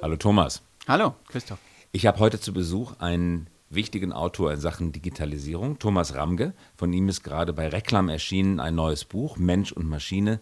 Hallo Thomas. Hallo, Christoph. Ich habe heute zu Besuch einen wichtigen Autor in Sachen Digitalisierung, Thomas Ramge. Von ihm ist gerade bei Reklam erschienen ein neues Buch, Mensch und Maschine,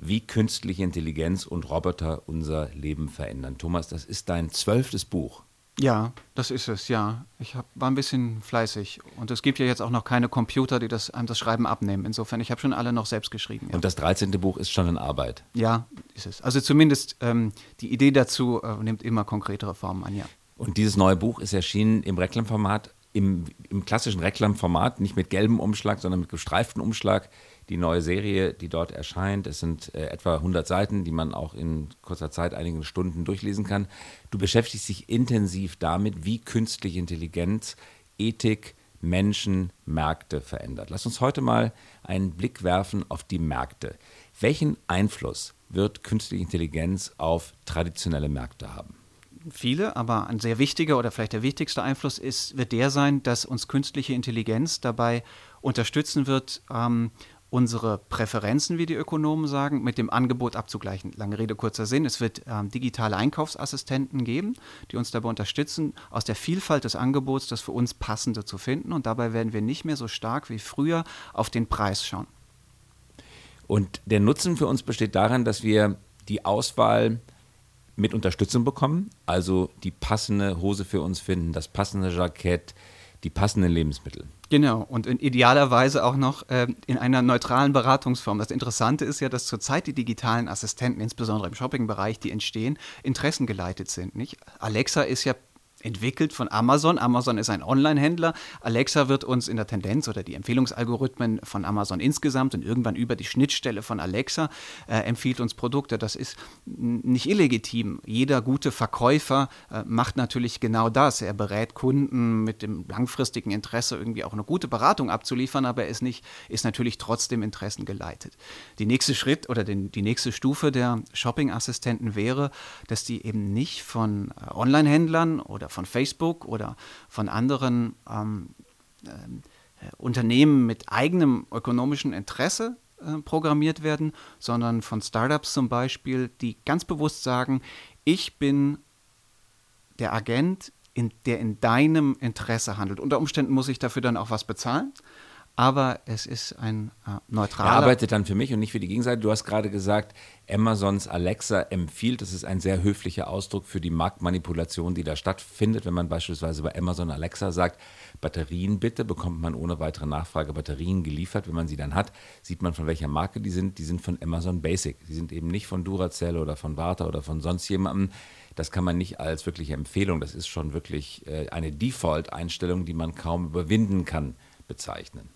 wie künstliche Intelligenz und Roboter unser Leben verändern. Thomas, das ist dein zwölftes Buch. Ja, das ist es, ja. Ich hab, war ein bisschen fleißig. Und es gibt ja jetzt auch noch keine Computer, die das, einem das Schreiben abnehmen. Insofern, ich habe schon alle noch selbst geschrieben. Ja. Und das 13. Buch ist schon in Arbeit. Ja, ist es. Also zumindest ähm, die Idee dazu äh, nimmt immer konkretere Formen an, ja. Und dieses neue Buch ist erschienen im Reklamformat, im, im klassischen Reklamformat, nicht mit gelbem Umschlag, sondern mit gestreiftem Umschlag die neue Serie, die dort erscheint. Es sind äh, etwa 100 Seiten, die man auch in kurzer Zeit, einigen Stunden durchlesen kann. Du beschäftigst dich intensiv damit, wie künstliche Intelligenz Ethik, Menschen, Märkte verändert. Lass uns heute mal einen Blick werfen auf die Märkte. Welchen Einfluss wird künstliche Intelligenz auf traditionelle Märkte haben? viele, aber ein sehr wichtiger oder vielleicht der wichtigste Einfluss ist, wird der sein, dass uns künstliche Intelligenz dabei unterstützen wird, ähm, unsere Präferenzen, wie die Ökonomen sagen, mit dem Angebot abzugleichen. Lange Rede, kurzer Sinn. Es wird ähm, digitale Einkaufsassistenten geben, die uns dabei unterstützen, aus der Vielfalt des Angebots das für uns Passende zu finden. Und dabei werden wir nicht mehr so stark wie früher auf den Preis schauen. Und der Nutzen für uns besteht darin, dass wir die Auswahl mit Unterstützung bekommen, also die passende Hose für uns finden, das passende Jackett, die passenden Lebensmittel. Genau, und idealerweise auch noch äh, in einer neutralen Beratungsform. Das Interessante ist ja, dass zurzeit die digitalen Assistenten, insbesondere im Shoppingbereich, die entstehen, interessengeleitet sind. Nicht? Alexa ist ja entwickelt von Amazon. Amazon ist ein Online-Händler. Alexa wird uns in der Tendenz oder die Empfehlungsalgorithmen von Amazon insgesamt und irgendwann über die Schnittstelle von Alexa äh, empfiehlt uns Produkte. Das ist nicht illegitim. Jeder gute Verkäufer äh, macht natürlich genau das. Er berät Kunden mit dem langfristigen Interesse, irgendwie auch eine gute Beratung abzuliefern, aber er ist, nicht, ist natürlich trotzdem interessengeleitet. Die nächste Schritt oder den, die nächste Stufe der Shopping-Assistenten wäre, dass die eben nicht von äh, Online-Händlern oder von Facebook oder von anderen ähm, äh, Unternehmen mit eigenem ökonomischen Interesse äh, programmiert werden, sondern von Startups zum Beispiel, die ganz bewusst sagen, ich bin der Agent, in, der in deinem Interesse handelt. Unter Umständen muss ich dafür dann auch was bezahlen aber es ist ein äh, neutraler. Er arbeitet dann für mich und nicht für die Gegenseite. Du hast gerade gesagt, Amazons Alexa empfiehlt. Das ist ein sehr höflicher Ausdruck für die Marktmanipulation, die da stattfindet. Wenn man beispielsweise bei Amazon Alexa sagt, Batterien bitte, bekommt man ohne weitere Nachfrage Batterien geliefert. Wenn man sie dann hat, sieht man von welcher Marke die sind. Die sind von Amazon Basic. Die sind eben nicht von Duracell oder von Warta oder von sonst jemandem. Das kann man nicht als wirkliche Empfehlung, das ist schon wirklich äh, eine Default-Einstellung, die man kaum überwinden kann, bezeichnen.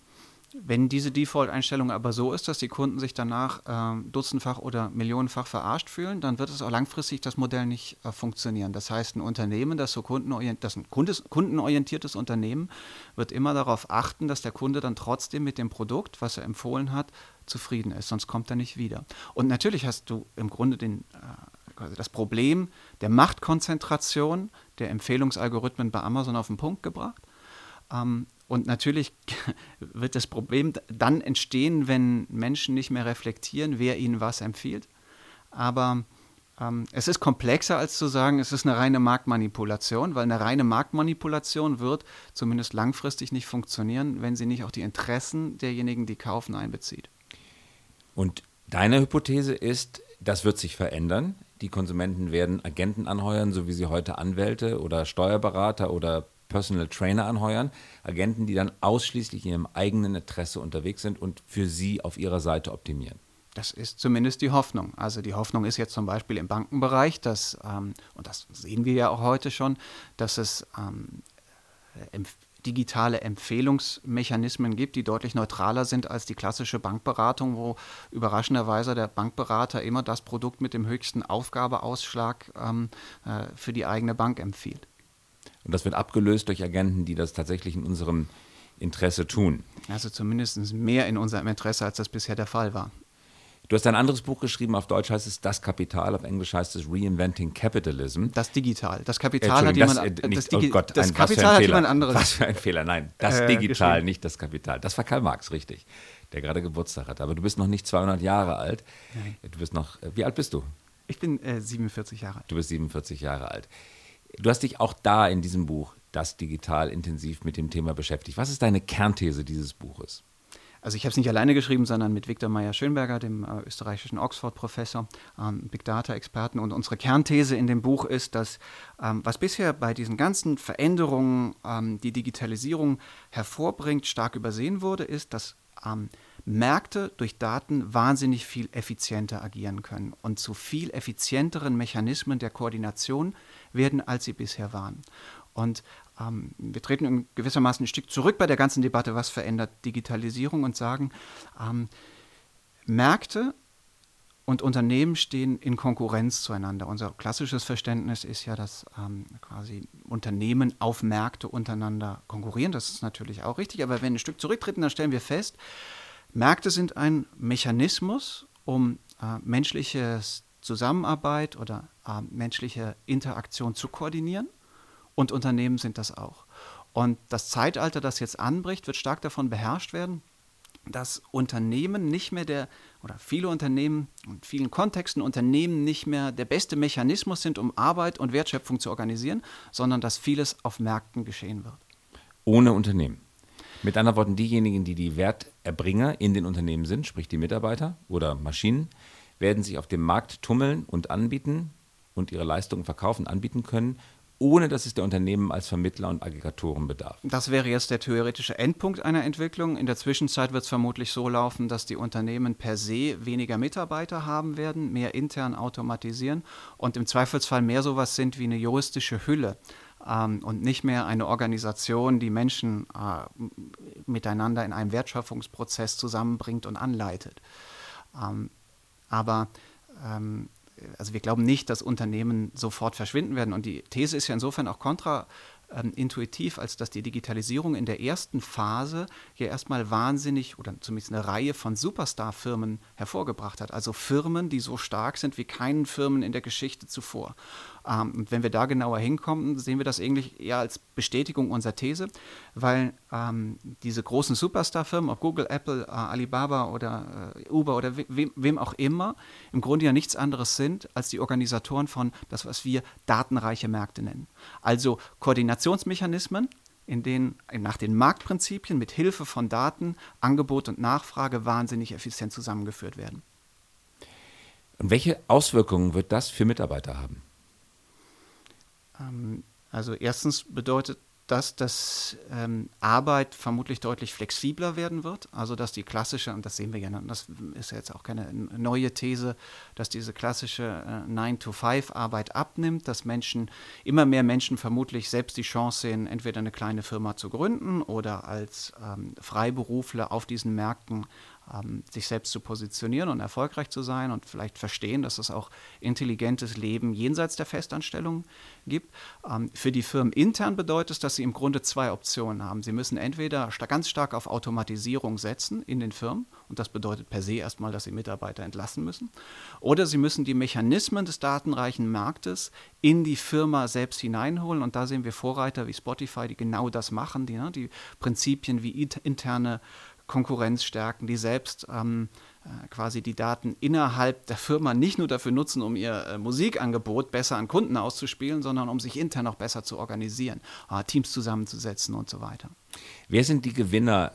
Wenn diese Default-Einstellung aber so ist, dass die Kunden sich danach äh, dutzendfach oder millionenfach verarscht fühlen, dann wird es auch langfristig das Modell nicht äh, funktionieren. Das heißt, ein Unternehmen, das so kundenorientiert, das ein Kundes, kundenorientiertes Unternehmen, wird immer darauf achten, dass der Kunde dann trotzdem mit dem Produkt, was er empfohlen hat, zufrieden ist. Sonst kommt er nicht wieder. Und natürlich hast du im Grunde den, äh, das Problem der Machtkonzentration der Empfehlungsalgorithmen bei Amazon auf den Punkt gebracht. Ähm, und natürlich wird das Problem dann entstehen, wenn Menschen nicht mehr reflektieren, wer ihnen was empfiehlt. Aber ähm, es ist komplexer als zu sagen, es ist eine reine Marktmanipulation, weil eine reine Marktmanipulation wird zumindest langfristig nicht funktionieren, wenn sie nicht auch die Interessen derjenigen, die kaufen, einbezieht. Und deine Hypothese ist, das wird sich verändern. Die Konsumenten werden Agenten anheuern, so wie sie heute Anwälte oder Steuerberater oder Personal Trainer anheuern, Agenten, die dann ausschließlich in ihrem eigenen Interesse unterwegs sind und für sie auf ihrer Seite optimieren. Das ist zumindest die Hoffnung. Also die Hoffnung ist jetzt zum Beispiel im Bankenbereich, dass, ähm, und das sehen wir ja auch heute schon, dass es ähm, empf digitale Empfehlungsmechanismen gibt, die deutlich neutraler sind als die klassische Bankberatung, wo überraschenderweise der Bankberater immer das Produkt mit dem höchsten Aufgabeausschlag ähm, äh, für die eigene Bank empfiehlt. Und das wird abgelöst durch Agenten, die das tatsächlich in unserem Interesse tun. Also zumindest mehr in unserem Interesse, als das bisher der Fall war. Du hast ein anderes Buch geschrieben, auf Deutsch heißt es Das Kapital, auf Englisch heißt es Reinventing Capitalism. Das Digital. Das Kapital hat jemand das, äh, nicht, das, oh Gott, das ein, Kapital hat jemand anderes. Was für ein Fehler, nein. Das äh, Digital, nicht das Kapital. Das war Karl Marx, richtig, der gerade Geburtstag hat. Aber du bist noch nicht 200 Jahre alt. Nein. Du bist noch, äh, wie alt bist du? Ich bin äh, 47 Jahre alt. Du bist 47 Jahre alt. Du hast dich auch da in diesem Buch, das digital intensiv mit dem Thema beschäftigt. Was ist deine Kernthese dieses Buches? Also ich habe es nicht alleine geschrieben, sondern mit Viktor Meyer-Schönberger, dem äh, österreichischen Oxford-Professor, ähm, Big Data-Experten. Und unsere Kernthese in dem Buch ist, dass ähm, was bisher bei diesen ganzen Veränderungen ähm, die Digitalisierung hervorbringt, stark übersehen wurde, ist, dass ähm, Märkte durch Daten wahnsinnig viel effizienter agieren können und zu viel effizienteren Mechanismen der Koordination werden, als sie bisher waren. Und ähm, wir treten gewissermaßen ein Stück zurück bei der ganzen Debatte, was verändert Digitalisierung und sagen, ähm, Märkte und Unternehmen stehen in Konkurrenz zueinander. Unser klassisches Verständnis ist ja, dass ähm, quasi Unternehmen auf Märkte untereinander konkurrieren. Das ist natürlich auch richtig, aber wenn wir ein Stück zurücktreten, dann stellen wir fest, Märkte sind ein Mechanismus, um äh, menschliche Zusammenarbeit oder äh, menschliche Interaktion zu koordinieren und Unternehmen sind das auch. Und das Zeitalter, das jetzt anbricht, wird stark davon beherrscht werden, dass Unternehmen nicht mehr der, oder viele Unternehmen und vielen Kontexten Unternehmen nicht mehr der beste Mechanismus sind, um Arbeit und Wertschöpfung zu organisieren, sondern dass vieles auf Märkten geschehen wird. Ohne Unternehmen. Mit anderen Worten, diejenigen, die die Werterbringer in den Unternehmen sind, sprich die Mitarbeiter oder Maschinen, werden sich auf dem Markt tummeln und anbieten und ihre Leistungen verkaufen, anbieten können ohne dass es der Unternehmen als Vermittler und Aggregatoren bedarf. Das wäre jetzt der theoretische Endpunkt einer Entwicklung. In der Zwischenzeit wird es vermutlich so laufen, dass die Unternehmen per se weniger Mitarbeiter haben werden, mehr intern automatisieren und im Zweifelsfall mehr sowas sind wie eine juristische Hülle ähm, und nicht mehr eine Organisation, die Menschen äh, miteinander in einem Wertschöpfungsprozess zusammenbringt und anleitet. Ähm, aber ähm, also wir glauben nicht, dass Unternehmen sofort verschwinden werden. Und die These ist ja insofern auch kontra ähm, als dass die Digitalisierung in der ersten Phase ja erstmal wahnsinnig oder zumindest eine Reihe von Superstar-Firmen hervorgebracht hat. Also Firmen, die so stark sind wie keinen Firmen in der Geschichte zuvor. Ähm, und wenn wir da genauer hinkommen, sehen wir das eigentlich eher als Bestätigung unserer These, weil ähm, diese großen Superstar-Firmen, ob Google, Apple, äh, Alibaba oder äh, Uber oder wem, wem auch immer, im Grunde ja nichts anderes sind als die Organisatoren von das, was wir datenreiche Märkte nennen. Also Koordinationsmechanismen, in denen nach den Marktprinzipien mit Hilfe von Daten Angebot und Nachfrage wahnsinnig effizient zusammengeführt werden. Und welche Auswirkungen wird das für Mitarbeiter haben? Ähm, also erstens bedeutet das, dass ähm, Arbeit vermutlich deutlich flexibler werden wird. Also dass die klassische, und das sehen wir ja, und das ist ja jetzt auch keine neue These, dass diese klassische äh, 9-to-5-Arbeit abnimmt, dass Menschen, immer mehr Menschen vermutlich selbst die Chance sehen, entweder eine kleine Firma zu gründen oder als ähm, Freiberufler auf diesen Märkten ähm, sich selbst zu positionieren und erfolgreich zu sein und vielleicht verstehen, dass es auch intelligentes Leben jenseits der Festanstellung gibt. Ähm, für die Firmen intern bedeutet es, dass sie im Grunde zwei Optionen haben. Sie müssen entweder ganz stark auf Automatisierung setzen in den Firmen und das bedeutet per se erstmal, dass sie Mitarbeiter entlassen müssen, oder sie müssen die Mechanismen des datenreichen Marktes in die Firma selbst hineinholen und da sehen wir Vorreiter wie Spotify, die genau das machen, die, ne, die Prinzipien wie interne Konkurrenz stärken, die selbst ähm, äh, quasi die Daten innerhalb der Firma nicht nur dafür nutzen, um ihr äh, Musikangebot besser an Kunden auszuspielen, sondern um sich intern auch besser zu organisieren, äh, Teams zusammenzusetzen und so weiter. Wer sind die Gewinner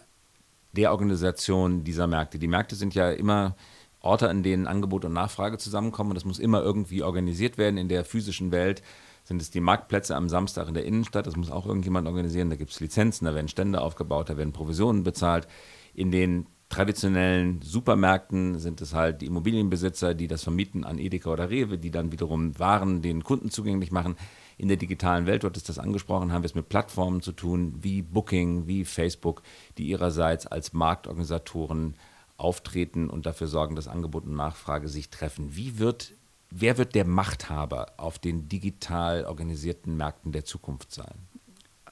der Organisation dieser Märkte? Die Märkte sind ja immer Orte, an denen Angebot und Nachfrage zusammenkommen und das muss immer irgendwie organisiert werden in der physischen Welt sind es die Marktplätze am Samstag in der Innenstadt. Das muss auch irgendjemand organisieren. Da gibt es Lizenzen, da werden Stände aufgebaut, da werden Provisionen bezahlt. In den traditionellen Supermärkten sind es halt die Immobilienbesitzer, die das vermieten an Edeka oder Rewe, die dann wiederum Waren den Kunden zugänglich machen. In der digitalen Welt, dort ist das angesprochen, haben wir es mit Plattformen zu tun, wie Booking, wie Facebook, die ihrerseits als Marktorganisatoren auftreten und dafür sorgen, dass Angebot und Nachfrage sich treffen. Wie wird, wer wird der Machthaber auf den digital organisierten Märkten der Zukunft sein?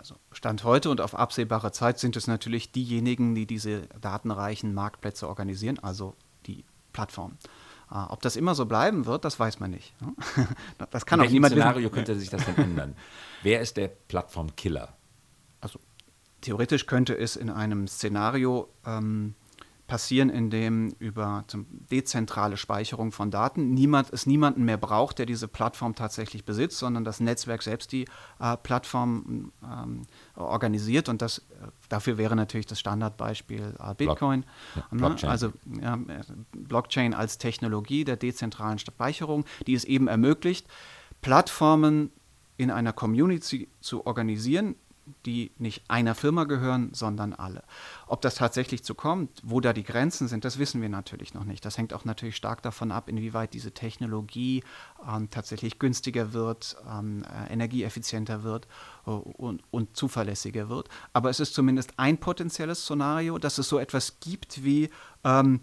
Also Stand heute und auf absehbare Zeit sind es natürlich diejenigen, die diese datenreichen Marktplätze organisieren, also die Plattformen. Uh, ob das immer so bleiben wird, das weiß man nicht. Ne? das kann In auch niemand Szenario wissen. könnte sich das denn ändern? Wer ist der Plattformkiller? Also theoretisch könnte es in einem Szenario ähm, passieren, indem über dezentrale Speicherung von Daten niemand, es niemanden mehr braucht, der diese Plattform tatsächlich besitzt, sondern das Netzwerk selbst die äh, Plattform ähm, organisiert. Und das, äh, dafür wäre natürlich das Standardbeispiel äh, Bitcoin. Block, ja, ne? Blockchain. Also ja, Blockchain als Technologie der dezentralen Speicherung, die es eben ermöglicht, Plattformen in einer Community zu organisieren, die nicht einer Firma gehören, sondern alle. Ob das tatsächlich so kommt, wo da die Grenzen sind, das wissen wir natürlich noch nicht. Das hängt auch natürlich stark davon ab, inwieweit diese Technologie ähm, tatsächlich günstiger wird, ähm, äh, energieeffizienter wird äh, und, und, zuverlässiger wird. Aber es ist zumindest ein potenzielles Szenario, dass es so etwas gibt wie ähm,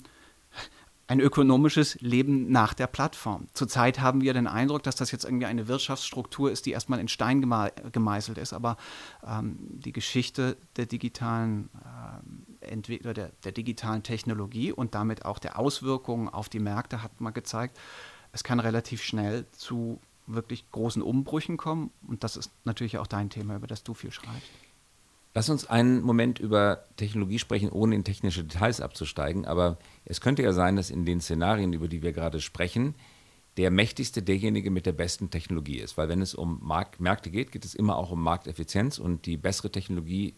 ein ökonomisches Leben nach der Plattform. Zurzeit haben wir den Eindruck, dass das jetzt irgendwie eine Wirtschaftsstruktur ist, die erstmal in Stein gemeißelt ist, aber ähm, die Geschichte der digitalen äh, der, der digitalen Technologie und damit auch der Auswirkungen auf die Märkte hat mal gezeigt, es kann relativ schnell zu wirklich großen Umbrüchen kommen und das ist natürlich auch dein Thema, über das du viel schreibst. Lass uns einen Moment über Technologie sprechen, ohne in technische Details abzusteigen. Aber es könnte ja sein, dass in den Szenarien, über die wir gerade sprechen, der mächtigste derjenige mit der besten Technologie ist. Weil wenn es um Mark Märkte geht, geht es immer auch um Markteffizienz und die bessere Technologie,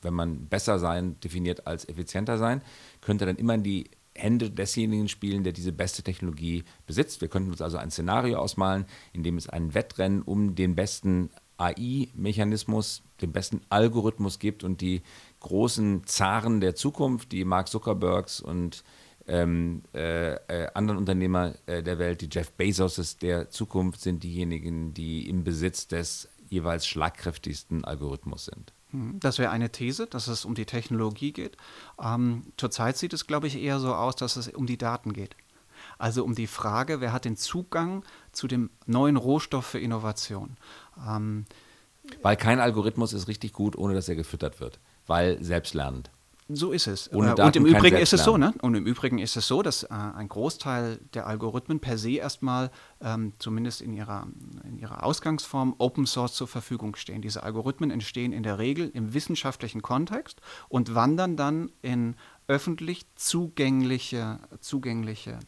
wenn man besser sein definiert als effizienter sein, könnte dann immer in die Hände desjenigen spielen, der diese beste Technologie besitzt. Wir könnten uns also ein Szenario ausmalen, in dem es ein Wettrennen um den besten AI-Mechanismus, den besten Algorithmus gibt und die großen Zaren der Zukunft, die Mark Zuckerbergs und ähm, äh, äh, anderen Unternehmer äh, der Welt, die Jeff Bezos der Zukunft, sind diejenigen, die im Besitz des jeweils schlagkräftigsten Algorithmus sind. Hm, das wäre eine These, dass es um die Technologie geht. Ähm, zurzeit sieht es, glaube ich, eher so aus, dass es um die Daten geht. Also um die Frage, wer hat den Zugang zu dem neuen Rohstoff für Innovation. Ähm, weil kein Algorithmus ist richtig gut, ohne dass er gefüttert wird, weil selbstlernend. So ist es. Ohne Daten und im Übrigen ist es so, ne? Und im Übrigen ist es so, dass äh, ein Großteil der Algorithmen per se erstmal, ähm, zumindest in ihrer, in ihrer Ausgangsform, Open Source zur Verfügung stehen. Diese Algorithmen entstehen in der Regel im wissenschaftlichen Kontext und wandern dann in öffentlich zugängliche, zugängliche äh,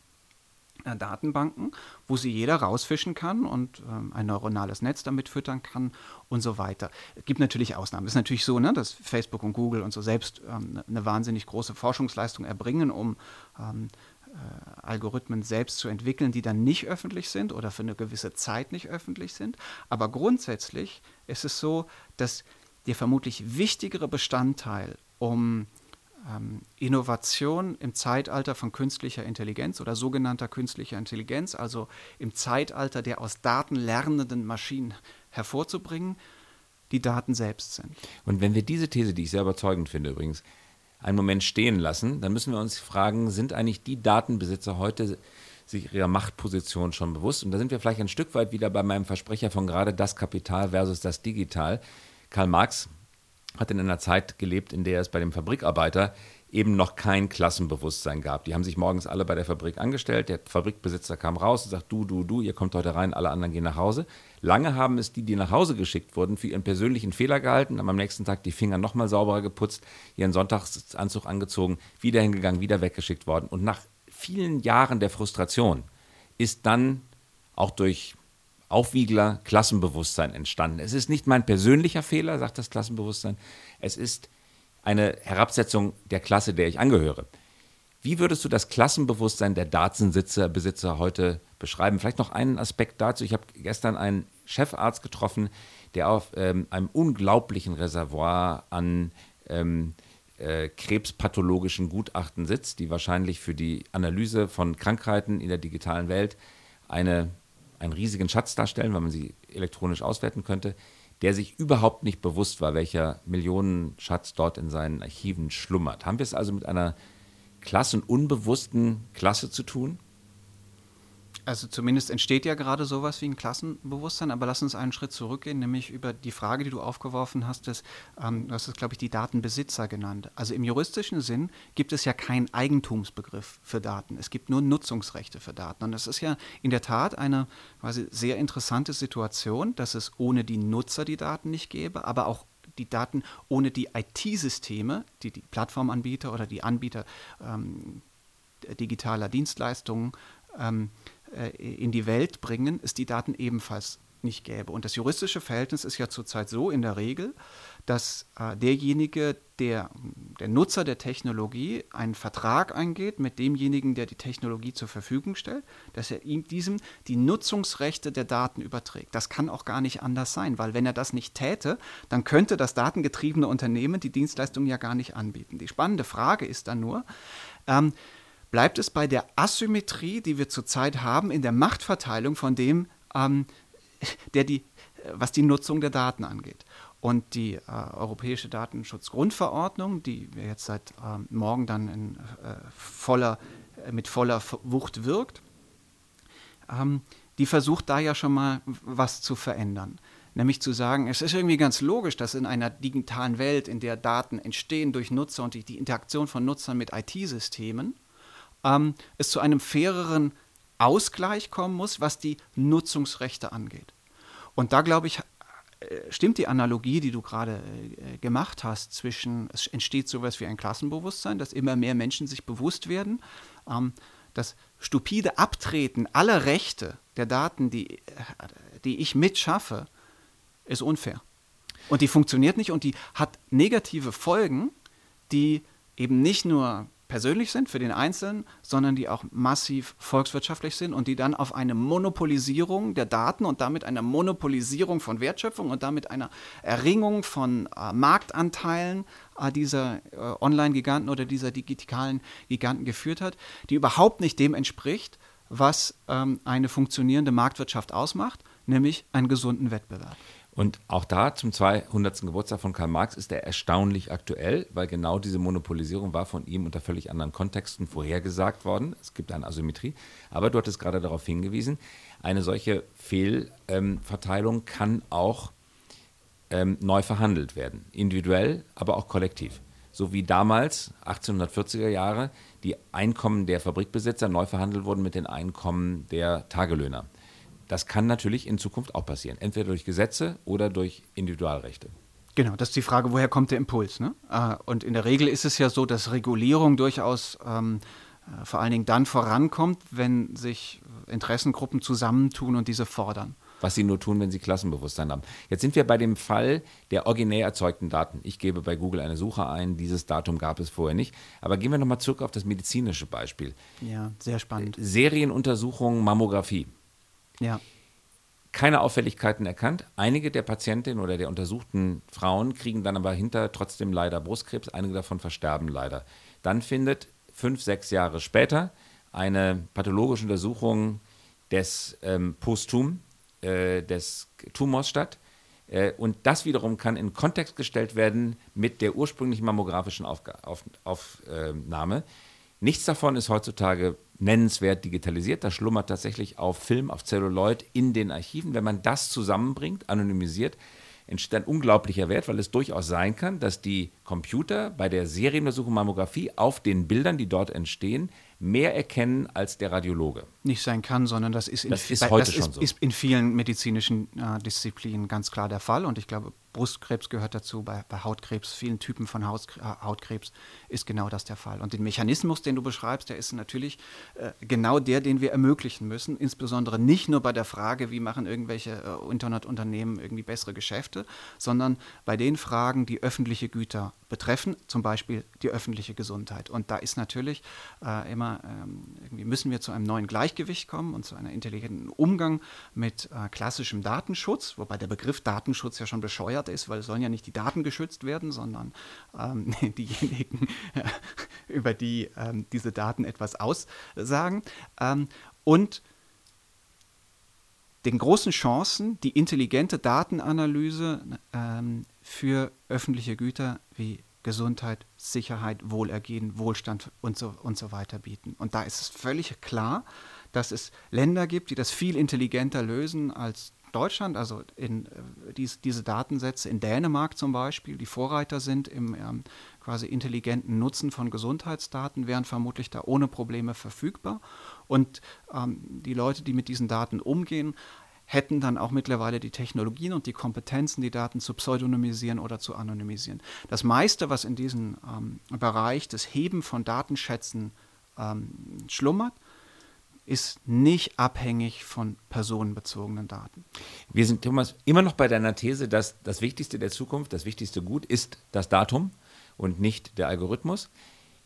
Datenbanken, wo sie jeder rausfischen kann und ähm, ein neuronales Netz damit füttern kann und so weiter. Es gibt natürlich Ausnahmen. Es ist natürlich so, ne, dass Facebook und Google und so selbst ähm, eine wahnsinnig große Forschungsleistung erbringen, um ähm, äh, Algorithmen selbst zu entwickeln, die dann nicht öffentlich sind oder für eine gewisse Zeit nicht öffentlich sind. Aber grundsätzlich ist es so, dass der vermutlich wichtigere Bestandteil, um ähm, Innovation im Zeitalter von künstlicher Intelligenz oder sogenannter künstlicher Intelligenz, also im Zeitalter der aus Daten lernenden Maschinen hervorzubringen, die Daten selbst sind. Und wenn wir diese These, die ich sehr überzeugend finde übrigens, einen Moment stehen lassen, dann müssen wir uns fragen, sind eigentlich die Datenbesitzer heute sich ihrer Machtposition schon bewusst? Und da sind wir vielleicht ein Stück weit wieder bei meinem Versprecher von gerade das Kapital versus das Digital. Karl Marx hat in einer Zeit gelebt, in der es bei dem Fabrikarbeiter eben noch kein Klassenbewusstsein gab. Die haben sich morgens alle bei der Fabrik angestellt, der Fabrikbesitzer kam raus und sagt, du, du, du, ihr kommt heute rein, alle anderen gehen nach Hause. Lange haben es die, die nach Hause geschickt wurden, für ihren persönlichen Fehler gehalten, haben am nächsten Tag die Finger nochmal sauberer geputzt, ihren Sonntagsanzug angezogen, wieder hingegangen, wieder weggeschickt worden. Und nach vielen Jahren der Frustration ist dann auch durch Aufwiegler Klassenbewusstsein entstanden. Es ist nicht mein persönlicher Fehler, sagt das Klassenbewusstsein. Es ist eine Herabsetzung der Klasse, der ich angehöre. Wie würdest du das Klassenbewusstsein der Datensitzer heute beschreiben? Vielleicht noch einen Aspekt dazu. Ich habe gestern einen Chefarzt getroffen, der auf ähm, einem unglaublichen Reservoir an ähm, äh, krebspathologischen Gutachten sitzt, die wahrscheinlich für die Analyse von Krankheiten in der digitalen Welt eine einen riesigen Schatz darstellen, weil man sie elektronisch auswerten könnte, der sich überhaupt nicht bewusst war, welcher Millionenschatz dort in seinen Archiven schlummert. Haben wir es also mit einer klassenunbewussten Klasse zu tun? Also zumindest entsteht ja gerade sowas wie ein Klassenbewusstsein, aber lass uns einen Schritt zurückgehen, nämlich über die Frage, die du aufgeworfen hast, des, ähm, du hast es, glaube ich, die Datenbesitzer genannt. Also im juristischen Sinn gibt es ja keinen Eigentumsbegriff für Daten. Es gibt nur Nutzungsrechte für Daten. Und das ist ja in der Tat eine quasi sehr interessante Situation, dass es ohne die Nutzer die Daten nicht gäbe, aber auch die Daten ohne die IT-Systeme, die die Plattformanbieter oder die Anbieter ähm, digitaler Dienstleistungen ähm, äh, in die Welt bringen, es die Daten ebenfalls nicht gäbe. Und das juristische Verhältnis ist ja zurzeit so in der Regel, dass äh, derjenige, der, der Nutzer der Technologie, einen Vertrag eingeht mit demjenigen, der die Technologie zur Verfügung stellt, dass er ihm diesem die Nutzungsrechte der Daten überträgt. Das kann auch gar nicht anders sein, weil wenn er das nicht täte, dann könnte das datengetriebene Unternehmen die Dienstleistung ja gar nicht anbieten. Die spannende Frage ist dann nur, ähm, bleibt es bei der Asymmetrie, die wir zurzeit haben, in der Machtverteilung von dem, ähm, der die, was die Nutzung der Daten angeht. Und die äh, Europäische Datenschutzgrundverordnung, die jetzt seit äh, morgen dann in, äh, voller, äh, mit voller Wucht wirkt, ähm, die versucht da ja schon mal was zu verändern. Nämlich zu sagen, es ist irgendwie ganz logisch, dass in einer digitalen Welt, in der Daten entstehen durch Nutzer und die, die Interaktion von Nutzern mit IT-Systemen, ähm, es zu einem faireren Ausgleich kommen muss, was die Nutzungsrechte angeht. Und da glaube ich, äh, stimmt die Analogie, die du gerade äh, gemacht hast, zwischen, es entsteht sowas wie ein Klassenbewusstsein, dass immer mehr Menschen sich bewusst werden, ähm, das stupide Abtreten aller Rechte der Daten, die, äh, die ich mitschaffe, ist unfair. Und die funktioniert nicht und die hat negative Folgen, die eben nicht nur persönlich sind für den Einzelnen, sondern die auch massiv volkswirtschaftlich sind und die dann auf eine Monopolisierung der Daten und damit eine Monopolisierung von Wertschöpfung und damit einer Erringung von äh, Marktanteilen äh, dieser äh, Online-Giganten oder dieser digitalen Giganten geführt hat, die überhaupt nicht dem entspricht, was ähm, eine funktionierende Marktwirtschaft ausmacht, nämlich einen gesunden Wettbewerb. Und auch da zum 200. Geburtstag von Karl Marx ist er erstaunlich aktuell, weil genau diese Monopolisierung war von ihm unter völlig anderen Kontexten vorhergesagt worden. Es gibt eine Asymmetrie. Aber du hattest gerade darauf hingewiesen, eine solche Fehlverteilung ähm, kann auch ähm, neu verhandelt werden. Individuell, aber auch kollektiv. So wie damals, 1840er Jahre, die Einkommen der Fabrikbesitzer neu verhandelt wurden mit den Einkommen der Tagelöhner. Das kann natürlich in Zukunft auch passieren, entweder durch Gesetze oder durch Individualrechte. Genau, das ist die Frage, woher kommt der Impuls? Ne? Äh, und in der Regel ist es ja so, dass Regulierung durchaus ähm, äh, vor allen Dingen dann vorankommt, wenn sich Interessengruppen zusammentun und diese fordern. Was sie nur tun, wenn sie Klassenbewusstsein haben. Jetzt sind wir bei dem Fall der originär erzeugten Daten. Ich gebe bei Google eine Suche ein, dieses Datum gab es vorher nicht. Aber gehen wir nochmal zurück auf das medizinische Beispiel. Ja, sehr spannend. Serienuntersuchung, Mammographie. Ja. Keine Auffälligkeiten erkannt. Einige der Patientinnen oder der untersuchten Frauen kriegen dann aber hinter trotzdem leider Brustkrebs. Einige davon versterben leider. Dann findet fünf, sechs Jahre später eine pathologische Untersuchung des ähm, Postum, äh, des Tumors statt. Äh, und das wiederum kann in Kontext gestellt werden mit der ursprünglichen mammografischen Aufga auf, Aufnahme. Nichts davon ist heutzutage nennenswert digitalisiert. Das schlummert tatsächlich auf Film, auf Celluloid in den Archiven. Wenn man das zusammenbringt, anonymisiert, entsteht ein unglaublicher Wert, weil es durchaus sein kann, dass die Computer bei der Serienuntersuchung Mammographie auf den Bildern, die dort entstehen, mehr erkennen als der Radiologe. Nicht sein kann, sondern das ist in, das ist heute das schon ist, so. ist in vielen medizinischen äh, Disziplinen ganz klar der Fall. Und ich glaube, Brustkrebs gehört dazu, bei, bei Hautkrebs, vielen Typen von Haus, äh, Hautkrebs ist genau das der Fall. Und den Mechanismus, den du beschreibst, der ist natürlich äh, genau der, den wir ermöglichen müssen, insbesondere nicht nur bei der Frage, wie machen irgendwelche äh, Internetunternehmen irgendwie bessere Geschäfte, sondern bei den Fragen, die öffentliche Güter betreffen, zum Beispiel die öffentliche Gesundheit. Und da ist natürlich äh, immer, ähm, irgendwie müssen wir zu einem neuen Gleichgewicht kommen und zu einem intelligenten Umgang mit äh, klassischem Datenschutz, wobei der Begriff Datenschutz ja schon bescheuert ist, weil es sollen ja nicht die Daten geschützt werden, sondern ähm, diejenigen, über die ähm, diese Daten etwas aussagen. Ähm, und den großen Chancen, die intelligente Datenanalyse ähm, für öffentliche Güter wie Gesundheit, Sicherheit, Wohlergehen, Wohlstand und so, und so weiter bieten. Und da ist es völlig klar, dass es Länder gibt, die das viel intelligenter lösen als Deutschland, also in, äh, dies, diese Datensätze in Dänemark zum Beispiel, die Vorreiter sind im ähm, quasi intelligenten Nutzen von Gesundheitsdaten, wären vermutlich da ohne Probleme verfügbar. Und ähm, die Leute, die mit diesen Daten umgehen, hätten dann auch mittlerweile die Technologien und die Kompetenzen, die Daten zu pseudonymisieren oder zu anonymisieren. Das meiste, was in diesem ähm, Bereich des Heben von Datenschätzen ähm, schlummert, ist nicht abhängig von personenbezogenen Daten. Wir sind, Thomas, immer noch bei deiner These, dass das Wichtigste der Zukunft, das wichtigste Gut ist das Datum und nicht der Algorithmus.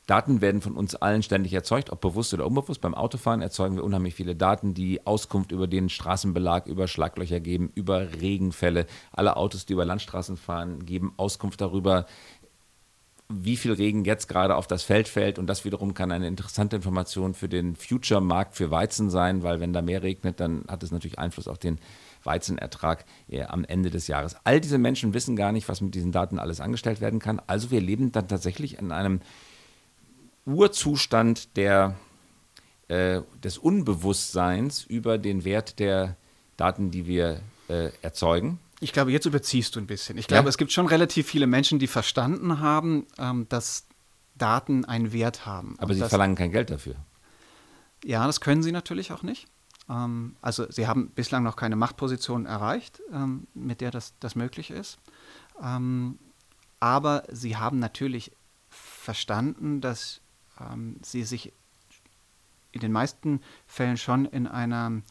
Daten werden von uns allen ständig erzeugt, ob bewusst oder unbewusst. Beim Autofahren erzeugen wir unheimlich viele Daten, die Auskunft über den Straßenbelag, über Schlaglöcher geben, über Regenfälle. Alle Autos, die über Landstraßen fahren, geben Auskunft darüber, wie viel Regen jetzt gerade auf das Feld fällt. Und das wiederum kann eine interessante Information für den Future-Markt für Weizen sein, weil wenn da mehr regnet, dann hat es natürlich Einfluss auf den Weizenertrag äh, am Ende des Jahres. All diese Menschen wissen gar nicht, was mit diesen Daten alles angestellt werden kann. Also wir leben dann tatsächlich in einem Urzustand der, äh, des Unbewusstseins über den Wert der Daten, die wir äh, erzeugen. Ich glaube, jetzt überziehst du ein bisschen. Ich glaube, ja? es gibt schon relativ viele Menschen, die verstanden haben, ähm, dass Daten einen Wert haben. Aber sie verlangen kein Geld dafür. Ja, das können sie natürlich auch nicht. Ähm, also sie haben bislang noch keine Machtposition erreicht, ähm, mit der das, das möglich ist. Ähm, aber sie haben natürlich verstanden, dass ähm, sie sich in den meisten Fällen schon in einer,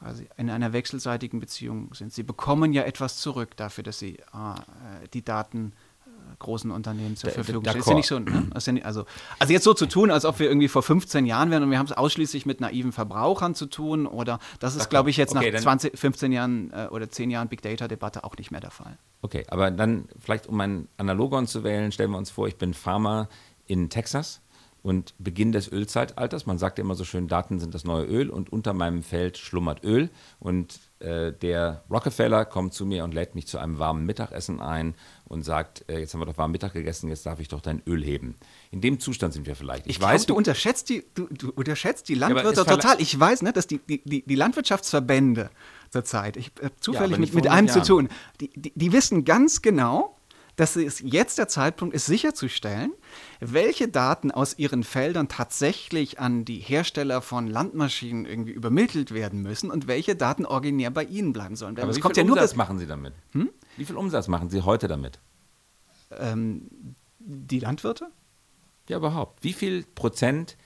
quasi in einer wechselseitigen Beziehung sind. Sie bekommen ja etwas zurück dafür, dass sie äh, die Daten äh, großen Unternehmen zur Verfügung stellen. Ist ja nicht so, ne? ja also, also jetzt so zu tun, als ob wir irgendwie vor 15 Jahren wären und wir haben es ausschließlich mit naiven Verbrauchern zu tun oder das ist, glaube ich, jetzt okay, nach 20, 15 Jahren äh, oder 10 Jahren Big Data Debatte auch nicht mehr der Fall. Okay, aber dann vielleicht, um ein Analogon zu wählen, stellen wir uns vor, ich bin Farmer in Texas und Beginn des Ölzeitalters. Man sagt ja immer so schön, Daten sind das neue Öl und unter meinem Feld schlummert Öl. Und äh, der Rockefeller kommt zu mir und lädt mich zu einem warmen Mittagessen ein und sagt, äh, jetzt haben wir doch warm Mittag gegessen, jetzt darf ich doch dein Öl heben. In dem Zustand sind wir vielleicht. Ich, ich weiß, glaub, du unterschätzt die, du, du unterschätzt die Landwirte ja, total. Ich weiß, ne, dass die, die, die Landwirtschaftsverbände zurzeit, ich habe äh, zufällig ja, mit, mit einem Jahren. zu tun, die, die, die wissen ganz genau, dass es jetzt der Zeitpunkt ist, sicherzustellen, welche Daten aus ihren Feldern tatsächlich an die Hersteller von Landmaschinen irgendwie übermittelt werden müssen und welche Daten originär bei ihnen bleiben sollen. Aber wie viel ja Umsatz machen Sie damit? Hm? Wie viel Umsatz machen Sie heute damit? Ähm, die Landwirte? Ja, überhaupt. Wie viel Prozent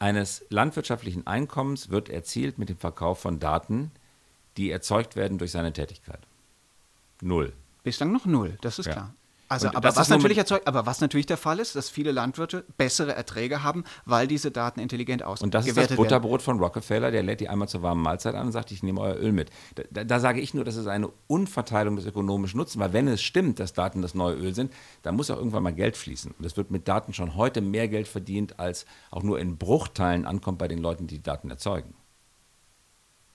eines landwirtschaftlichen Einkommens wird erzielt mit dem Verkauf von Daten, die erzeugt werden durch seine Tätigkeit? Null. Bislang noch null, das ist ja. klar. Also, aber was, natürlich erzeugt, aber was natürlich der Fall ist, dass viele Landwirte bessere Erträge haben, weil diese Daten intelligent ausgewertet werden. Und das ist das Butterbrot werden. von Rockefeller, der lädt die einmal zur warmen Mahlzeit an und sagt, ich nehme euer Öl mit. Da, da, da, sage ich nur, das ist eine Unverteilung des ökonomischen Nutzens, weil wenn es stimmt, dass Daten das neue Öl sind, dann muss auch irgendwann mal Geld fließen. Und es wird mit Daten schon heute mehr Geld verdient, als auch nur in Bruchteilen ankommt bei den Leuten, die, die Daten erzeugen.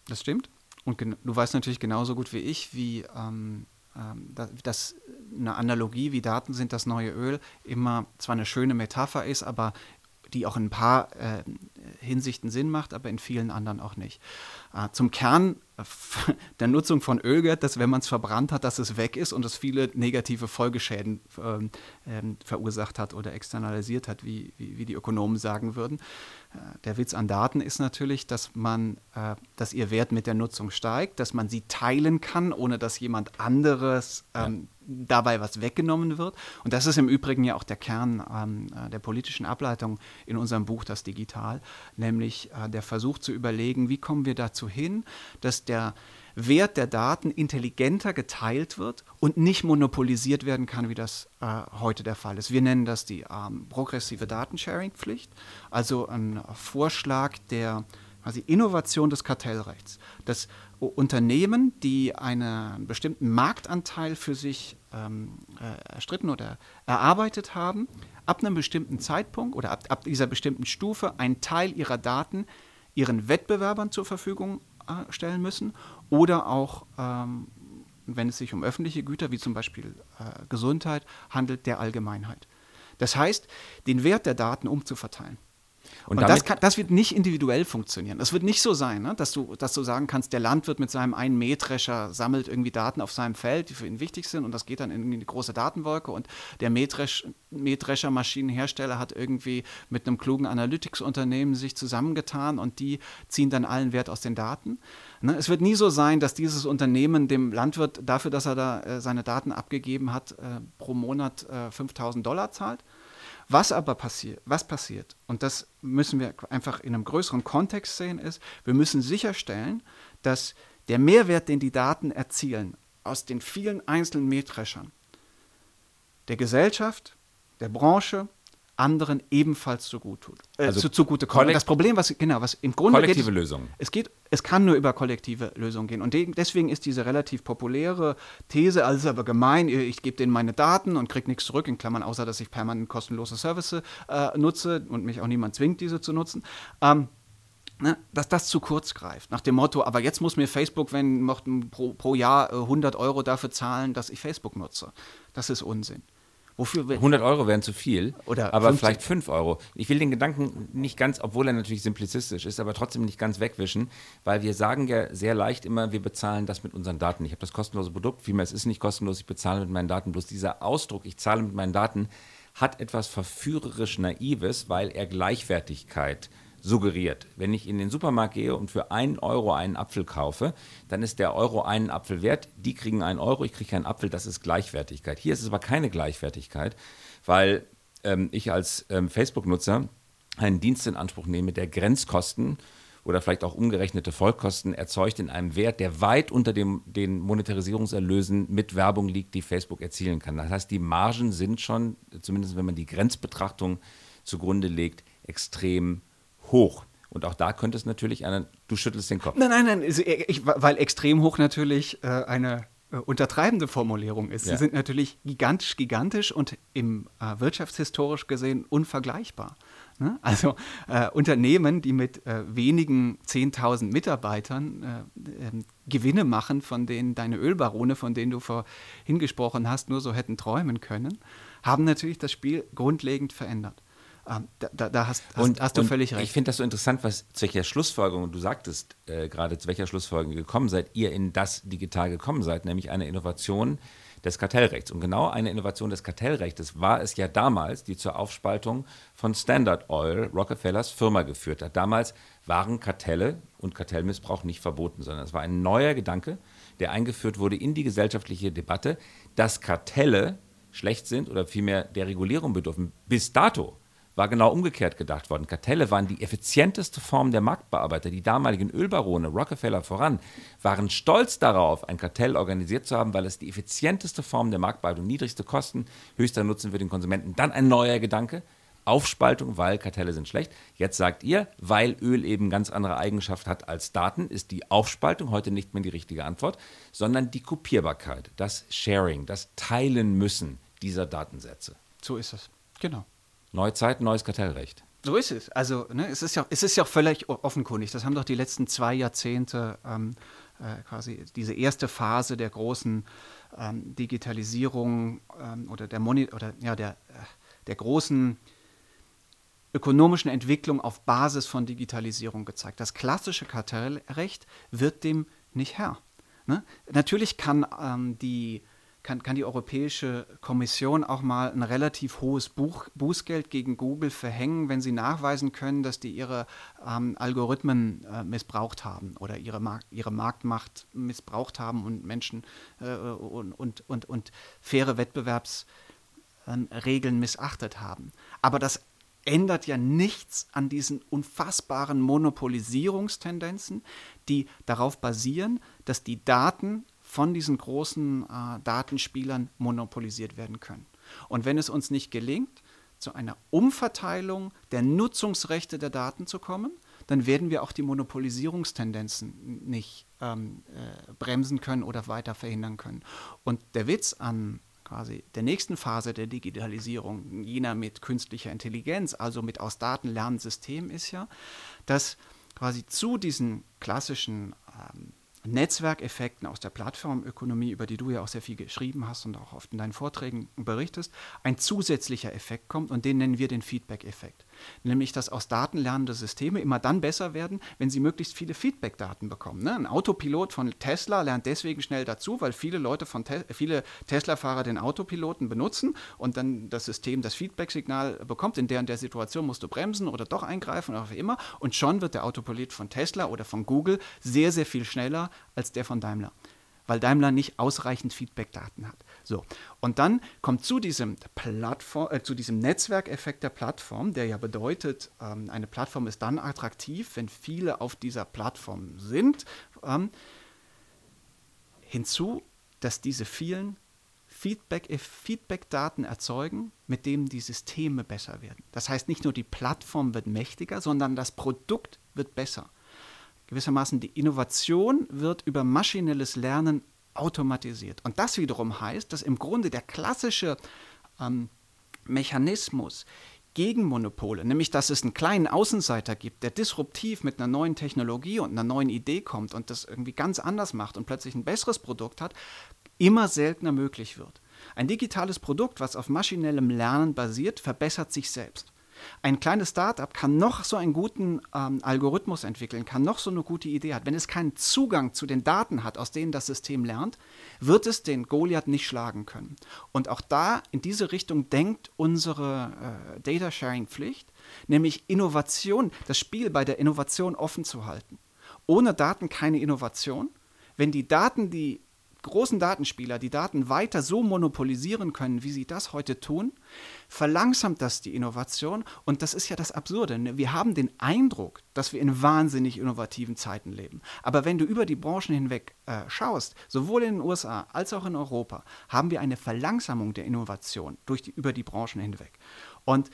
Das stimmt. Und du weißt natürlich genauso gut wie ich, wie ähm, ähm, dass eine Analogie wie Daten sind das neue Öl immer zwar eine schöne Metapher ist, aber die auch in ein paar äh, Hinsichten Sinn macht, aber in vielen anderen auch nicht. Äh, zum Kern der Nutzung von Öl gehört, dass wenn man es verbrannt hat, dass es weg ist und es viele negative Folgeschäden ähm, ähm, verursacht hat oder externalisiert hat, wie, wie, wie die Ökonomen sagen würden. Äh, der Witz an Daten ist natürlich, dass man, äh, dass ihr Wert mit der Nutzung steigt, dass man sie teilen kann, ohne dass jemand anderes ähm, dabei was weggenommen wird. Und das ist im Übrigen ja auch der Kern ähm, äh, der politischen Ableitung in unserem Buch Das Digital, nämlich äh, der Versuch zu überlegen, wie kommen wir dazu hin, dass der Wert der Daten intelligenter geteilt wird und nicht monopolisiert werden kann, wie das äh, heute der Fall ist. Wir nennen das die ähm, progressive Datensharing-Pflicht, also ein Vorschlag der quasi Innovation des Kartellrechts. Das Unternehmen, die einen bestimmten Marktanteil für sich ähm, äh, erstritten oder erarbeitet haben, ab einem bestimmten Zeitpunkt oder ab, ab, dieser bestimmten Stufe einen Teil ihrer Daten ihren Wettbewerbern zur Verfügung äh, stellen müssen oder auch, ähm, wenn es sich um öffentliche Güter wie zum Beispiel äh, Gesundheit handelt, der Allgemeinheit. Das heißt, den Wert der Daten umzuverteilen. Und, und das, kann, das, wird nicht individuell funktionieren. Es wird nicht so sein, ne, dass, du, dass du sagen kannst, der Landwirt mit seinem einen Mähdrescher sammelt irgendwie Daten auf seinem Feld, die für ihn wichtig sind und das geht dann in die große Datenwolke und der Mähdresch, Mähdrescher-Maschinenhersteller hat irgendwie mit einem klugen Analytics-Unternehmen sich zusammengetan und die ziehen dann allen Wert aus den Daten. Ne, es wird nie so sein, dass dieses Unternehmen dem Landwirt dafür, dass er da äh, seine Daten abgegeben hat, äh, pro Monat äh, 5000 Dollar zahlt. Was aber passiert, was passiert, und das müssen wir einfach in einem größeren Kontext sehen, ist, wir müssen sicherstellen, dass der Mehrwert, den die Daten erzielen, aus den vielen einzelnen Mähdreschern, der Gesellschaft, der Branche anderen ebenfalls zugute tut. Äh, also zu, zugute kommen. Das Problem, was genau, was im Grunde kollektive geht, Lösungen. Es geht, es kann nur über kollektive Lösungen gehen. Und deswegen ist diese relativ populäre These, also aber gemein, ich gebe denen meine Daten und kriege nichts zurück, in Klammern, außer dass ich permanent kostenlose Services äh, nutze und mich auch niemand zwingt, diese zu nutzen. Ähm, Ne, dass das zu kurz greift. Nach dem Motto, aber jetzt muss mir Facebook, wenn pro, pro Jahr 100 äh, Euro dafür zahlen, dass ich Facebook nutze. Das ist Unsinn. Wofür 100 Euro wären zu viel, Oder aber 50. vielleicht 5 Euro. Ich will den Gedanken nicht ganz, obwohl er natürlich simplizistisch ist, aber trotzdem nicht ganz wegwischen, weil wir sagen ja sehr leicht immer, wir bezahlen das mit unseren Daten. Ich habe das kostenlose Produkt, vielmehr es ist nicht kostenlos, ich bezahle mit meinen Daten. Bloß dieser Ausdruck, ich zahle mit meinen Daten, hat etwas verführerisch Naives, weil er Gleichwertigkeit äh, suggeriert. Wenn ich in den Supermarkt gehe und für einen Euro einen Apfel kaufe, dann ist der Euro einen Apfel wert. Die kriegen einen Euro, ich kriege einen Apfel. Das ist Gleichwertigkeit. Hier ist es aber keine Gleichwertigkeit, weil ähm, ich als ähm, Facebook-Nutzer einen Dienst in Anspruch nehme, der Grenzkosten oder vielleicht auch umgerechnete Vollkosten erzeugt in einem Wert, der weit unter dem, den Monetarisierungserlösen mit Werbung liegt, die Facebook erzielen kann. Das heißt, die Margen sind schon, zumindest wenn man die Grenzbetrachtung zugrunde legt, extrem hoch. Und auch da könnte es natürlich eine, du schüttelst den Kopf. Nein, nein, nein, ich, weil extrem hoch natürlich äh, eine äh, untertreibende Formulierung ist. Ja. Sie sind natürlich gigantisch, gigantisch und im äh, wirtschaftshistorisch gesehen unvergleichbar. Ne? Also äh, Unternehmen, die mit äh, wenigen 10.000 Mitarbeitern äh, ähm, Gewinne machen, von denen deine Ölbarone, von denen du vorhin gesprochen hast, nur so hätten träumen können, haben natürlich das Spiel grundlegend verändert. Da, da, da hast, hast, und, hast, du völlig recht. Ich finde das so interessant, was zu welcher Schlussfolgerung, du sagtest äh, gerade, zu welcher Schlussfolgerung gekommen seid, ihr in das digital gekommen seid, nämlich eine Innovation des Kartellrechts. Und genau eine Innovation des Kartellrechts war es ja damals, die zur Aufspaltung von Standard Oil, Rockefellers Firma, geführt hat. Damals waren Kartelle und Kartellmissbrauch nicht verboten, sondern es war ein neuer Gedanke, der eingeführt wurde in die gesellschaftliche Debatte, dass Kartelle schlecht sind oder vielmehr der Regulierung bedürfen. Bis dato war genau umgekehrt gedacht worden. Kartelle waren die effizienteste Form der Marktbearbeiter. Die damaligen Ölbarone, Rockefeller voran, waren stolz darauf, ein Kartell organisiert zu haben, weil es die effizienteste Form der Marktbearbeitung, niedrigste Kosten, höchster Nutzen für den Konsumenten. Dann ein neuer Gedanke, Aufspaltung, weil Kartelle sind schlecht. Jetzt sagt ihr, weil Öl eben ganz andere Eigenschaften hat als Daten, ist die Aufspaltung heute nicht mehr die richtige Antwort, sondern die Kopierbarkeit, das Sharing, das Teilen müssen dieser Datensätze. So ist es. Genau. Neuzeit, neues Kartellrecht. So ist es. Also ne, es, ist ja, es ist ja völlig offenkundig. Das haben doch die letzten zwei Jahrzehnte ähm, äh, quasi diese erste Phase der großen ähm, Digitalisierung ähm, oder der Moni oder ja der, äh, der großen ökonomischen Entwicklung auf Basis von Digitalisierung gezeigt. Das klassische Kartellrecht wird dem nicht Herr. Ne? Natürlich kann ähm, die kann, kann die Europäische Kommission auch mal ein relativ hohes Buch, Bußgeld gegen Google verhängen, wenn sie nachweisen können, dass die ihre ähm, Algorithmen äh, missbraucht haben oder ihre, Mark ihre Marktmacht missbraucht haben und Menschen äh, und, und, und, und faire Wettbewerbsregeln missachtet haben. Aber das ändert ja nichts an diesen unfassbaren Monopolisierungstendenzen, die darauf basieren, dass die Daten von diesen großen äh, Datenspielern monopolisiert werden können. Und wenn es uns nicht gelingt, zu einer Umverteilung der Nutzungsrechte der Daten zu kommen, dann werden wir auch die Monopolisierungstendenzen nicht ähm, äh, bremsen können oder weiter verhindern können. Und der Witz an quasi der nächsten Phase der Digitalisierung, jener mit künstlicher Intelligenz, also mit aus Daten lernenden Systemen, ist ja, dass quasi zu diesen klassischen ähm, Netzwerkeffekten aus der Plattformökonomie, über die du ja auch sehr viel geschrieben hast und auch oft in deinen Vorträgen berichtest, ein zusätzlicher Effekt kommt und den nennen wir den Feedback-Effekt. Nämlich dass aus Daten lernende Systeme immer dann besser werden, wenn sie möglichst viele Feedback-Daten bekommen. Ne? Ein Autopilot von Tesla lernt deswegen schnell dazu, weil viele Leute von Te viele Tesla-Fahrer den Autopiloten benutzen und dann das System das Feedback-Signal bekommt, in der und der Situation musst du bremsen oder doch eingreifen oder wie immer und schon wird der Autopilot von Tesla oder von Google sehr, sehr viel schneller als der von Daimler weil Daimler nicht ausreichend Feedback-Daten hat. So, und dann kommt zu diesem, Plattform, äh, zu diesem Netzwerkeffekt der Plattform, der ja bedeutet, ähm, eine Plattform ist dann attraktiv, wenn viele auf dieser Plattform sind, ähm, hinzu, dass diese vielen Feedback, äh, Feedback-Daten erzeugen, mit denen die Systeme besser werden. Das heißt, nicht nur die Plattform wird mächtiger, sondern das Produkt wird besser gewissermaßen die Innovation wird über maschinelles Lernen automatisiert. Und das wiederum heißt, dass im Grunde der klassische ähm, Mechanismus gegen Monopole, nämlich dass es einen kleinen Außenseiter gibt, der disruptiv mit einer neuen Technologie und einer neuen Idee kommt und das irgendwie ganz anders macht und plötzlich ein besseres Produkt hat, immer seltener möglich wird. Ein digitales Produkt, was auf maschinellem Lernen basiert, verbessert sich selbst. Ein kleines Startup kann noch so einen guten ähm, Algorithmus entwickeln, kann noch so eine gute Idee haben. Wenn es keinen Zugang zu den Daten hat, aus denen das System lernt, wird es den Goliath nicht schlagen können. Und auch da in diese Richtung denkt unsere äh, Data Sharing Pflicht, nämlich Innovation, das Spiel bei der Innovation offen zu halten. Ohne Daten keine Innovation. Wenn die Daten, die großen Datenspieler die Daten weiter so monopolisieren können, wie sie das heute tun, verlangsamt das die Innovation. Und das ist ja das Absurde. Ne? Wir haben den Eindruck, dass wir in wahnsinnig innovativen Zeiten leben. Aber wenn du über die Branchen hinweg äh, schaust, sowohl in den USA als auch in Europa, haben wir eine Verlangsamung der Innovation durch die, über die Branchen hinweg. Und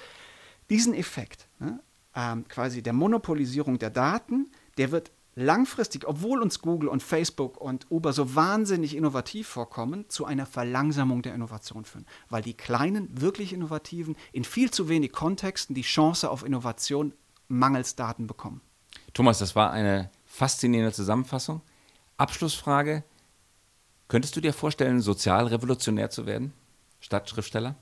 diesen Effekt, ne, ähm, quasi der Monopolisierung der Daten, der wird langfristig, obwohl uns Google und Facebook und Uber so wahnsinnig innovativ vorkommen, zu einer Verlangsamung der Innovation führen. Weil die kleinen, wirklich innovativen in viel zu wenig Kontexten die Chance auf Innovation mangels Daten bekommen. Thomas, das war eine faszinierende Zusammenfassung. Abschlussfrage. Könntest du dir vorstellen, sozialrevolutionär zu werden, statt Schriftsteller?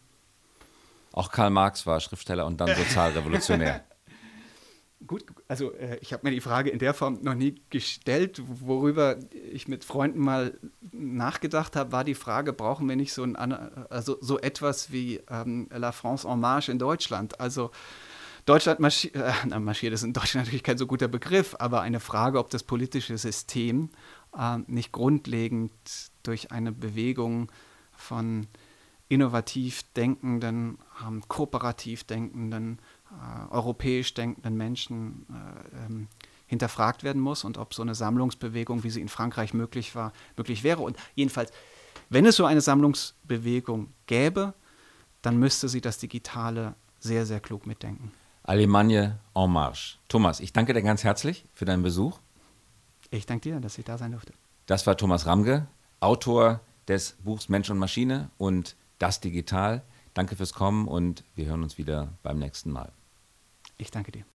Auch Karl Marx war Schriftsteller und dann sozialrevolutionär. Gut, also äh, ich habe mir die Frage in der Form noch nie gestellt. Worüber ich mit Freunden mal nachgedacht habe, war die Frage, brauchen wir nicht so, ein, also so etwas wie ähm, La France en marche in Deutschland? Also Deutschland marschiert, äh, marschiert ist in Deutschland natürlich kein so guter Begriff, aber eine Frage, ob das politische System äh, nicht grundlegend durch eine Bewegung von innovativ denkenden, ähm, kooperativ denkenden, äh, europäisch denkenden Menschen äh, ähm, hinterfragt werden muss und ob so eine Sammlungsbewegung, wie sie in Frankreich möglich war, möglich wäre. Und jedenfalls, wenn es so eine Sammlungsbewegung gäbe, dann müsste sie das Digitale sehr, sehr klug mitdenken. Allemagne en marche. Thomas, ich danke dir ganz herzlich für deinen Besuch. Ich danke dir, dass ich da sein durfte. Das war Thomas Ramge, Autor des Buchs Mensch und Maschine und Das Digital. Danke fürs Kommen und wir hören uns wieder beim nächsten Mal. Ich danke dir.